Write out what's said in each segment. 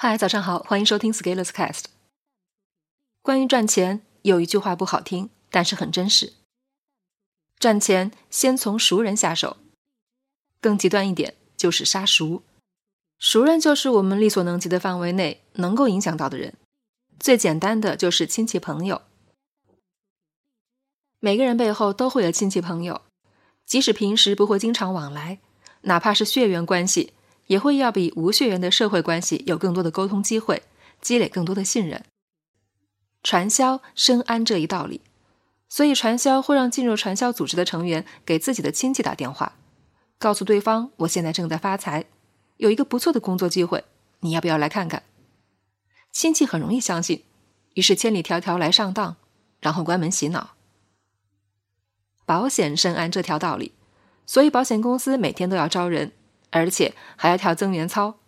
嗨，早上好，欢迎收听 Scalers Cast。关于赚钱，有一句话不好听，但是很真实：赚钱先从熟人下手。更极端一点，就是杀熟。熟人就是我们力所能及的范围内能够影响到的人。最简单的就是亲戚朋友。每个人背后都会有亲戚朋友，即使平时不会经常往来，哪怕是血缘关系。也会要比无血缘的社会关系有更多的沟通机会，积累更多的信任。传销深谙这一道理，所以传销会让进入传销组织的成员给自己的亲戚打电话，告诉对方：“我现在正在发财，有一个不错的工作机会，你要不要来看看？”亲戚很容易相信，于是千里迢迢来上当，然后关门洗脑。保险深谙这条道理，所以保险公司每天都要招人。而且还要跳增援操，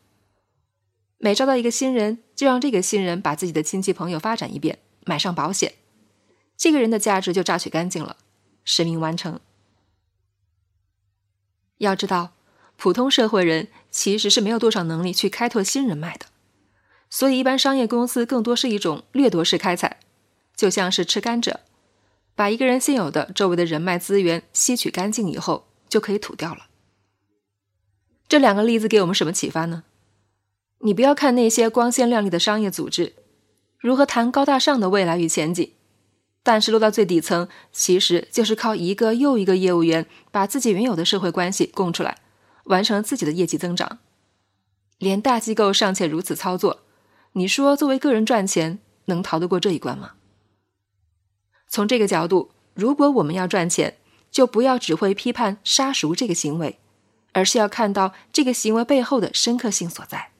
每招到一个新人，就让这个新人把自己的亲戚朋友发展一遍，买上保险，这个人的价值就榨取干净了，使命完成。要知道，普通社会人其实是没有多少能力去开拓新人脉的，所以一般商业公司更多是一种掠夺式开采，就像是吃甘蔗，把一个人现有的周围的人脉资源吸取干净以后，就可以吐掉了。这两个例子给我们什么启发呢？你不要看那些光鲜亮丽的商业组织如何谈高大上的未来与前景，但是落到最底层，其实就是靠一个又一个业务员把自己原有的社会关系供出来，完成自己的业绩增长。连大机构尚且如此操作，你说作为个人赚钱能逃得过这一关吗？从这个角度，如果我们要赚钱，就不要只会批判杀熟这个行为。而是要看到这个行为背后的深刻性所在。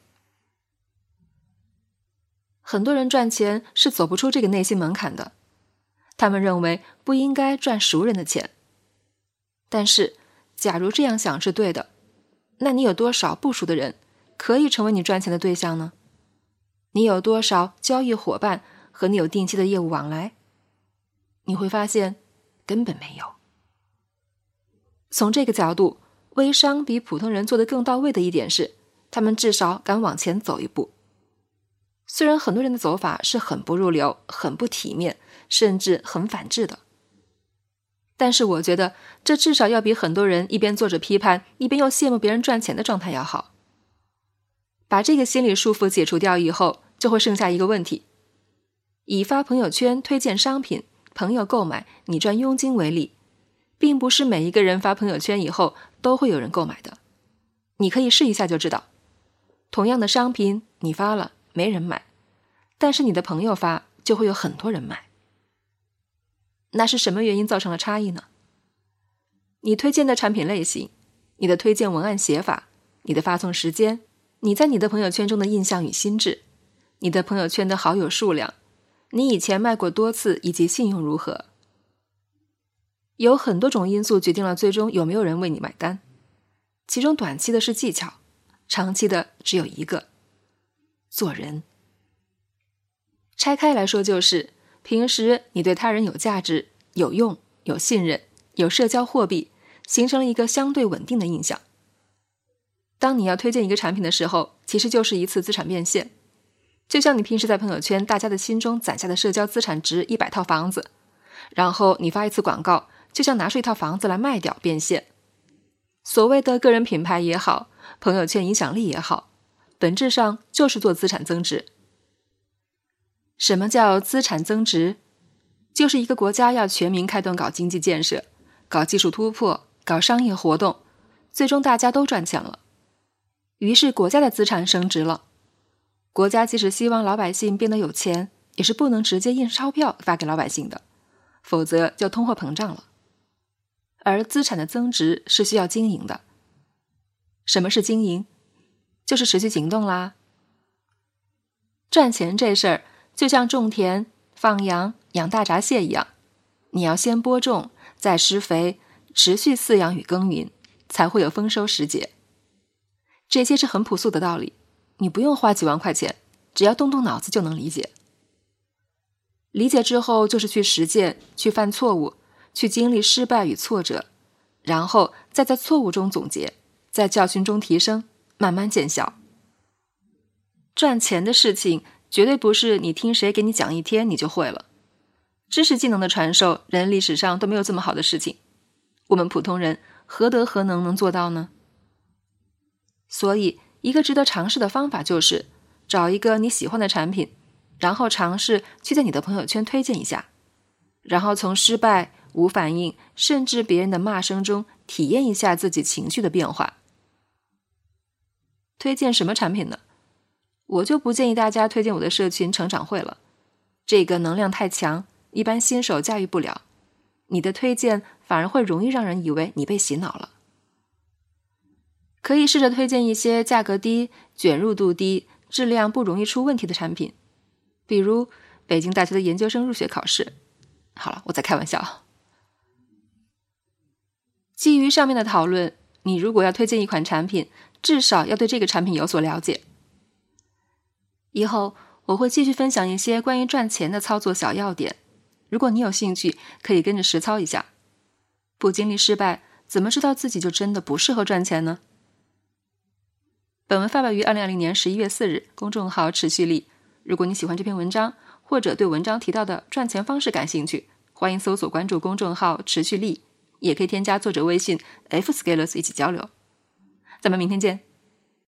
很多人赚钱是走不出这个内心门槛的，他们认为不应该赚熟人的钱。但是，假如这样想是对的，那你有多少不熟的人可以成为你赚钱的对象呢？你有多少交易伙伴和你有定期的业务往来？你会发现根本没有。从这个角度。微商比普通人做的更到位的一点是，他们至少敢往前走一步。虽然很多人的走法是很不入流、很不体面，甚至很反智的，但是我觉得这至少要比很多人一边做着批判，一边又羡慕别人赚钱的状态要好。把这个心理束缚解除掉以后，就会剩下一个问题：以发朋友圈推荐商品，朋友购买，你赚佣金为例。并不是每一个人发朋友圈以后都会有人购买的，你可以试一下就知道。同样的商品你发了没人买，但是你的朋友发就会有很多人买。那是什么原因造成了差异呢？你推荐的产品类型、你的推荐文案写法、你的发送时间、你在你的朋友圈中的印象与心智、你的朋友圈的好友数量、你以前卖过多次以及信用如何。有很多种因素决定了最终有没有人为你买单，其中短期的是技巧，长期的只有一个：做人。拆开来说，就是平时你对他人有价值、有用、有信任、有社交货币，形成了一个相对稳定的印象。当你要推荐一个产品的时候，其实就是一次资产变现，就像你平时在朋友圈大家的心中攒下的社交资产值一百套房子，然后你发一次广告。就像拿出一套房子来卖掉变现，所谓的个人品牌也好，朋友圈影响力也好，本质上就是做资产增值。什么叫资产增值？就是一个国家要全民开动搞经济建设、搞技术突破、搞商业活动，最终大家都赚钱了，于是国家的资产升值了。国家即使希望老百姓变得有钱，也是不能直接印钞票发给老百姓的，否则就通货膨胀了。而资产的增值是需要经营的。什么是经营？就是持续行动啦。赚钱这事儿就像种田、放羊、养大闸蟹一样，你要先播种，再施肥，持续饲养与耕耘，才会有丰收时节。这些是很朴素的道理，你不用花几万块钱，只要动动脑子就能理解。理解之后，就是去实践，去犯错误。去经历失败与挫折，然后再在错误中总结，在教训中提升，慢慢见效。赚钱的事情绝对不是你听谁给你讲一天你就会了。知识技能的传授，人历史上都没有这么好的事情。我们普通人何德何能能做到呢？所以，一个值得尝试的方法就是找一个你喜欢的产品，然后尝试去在你的朋友圈推荐一下，然后从失败、无反应，甚至别人的骂声中体验一下自己情绪的变化。推荐什么产品呢？我就不建议大家推荐我的社群成长会了，这个能量太强，一般新手驾驭不了。你的推荐反而会容易让人以为你被洗脑了。可以试着推荐一些价格低、卷入度低、质量不容易出问题的产品，比如北京大学的研究生入学考试。好了，我在开玩笑。基于上面的讨论，你如果要推荐一款产品，至少要对这个产品有所了解。以后我会继续分享一些关于赚钱的操作小要点，如果你有兴趣，可以跟着实操一下。不经历失败，怎么知道自己就真的不适合赚钱呢？本文发表于二零二零年十一月四日，公众号持续力。如果你喜欢这篇文章，或者对文章提到的赚钱方式感兴趣，欢迎搜索关注公众号持续力，也可以添加作者微信 f scalers 一起交流。咱们明天见。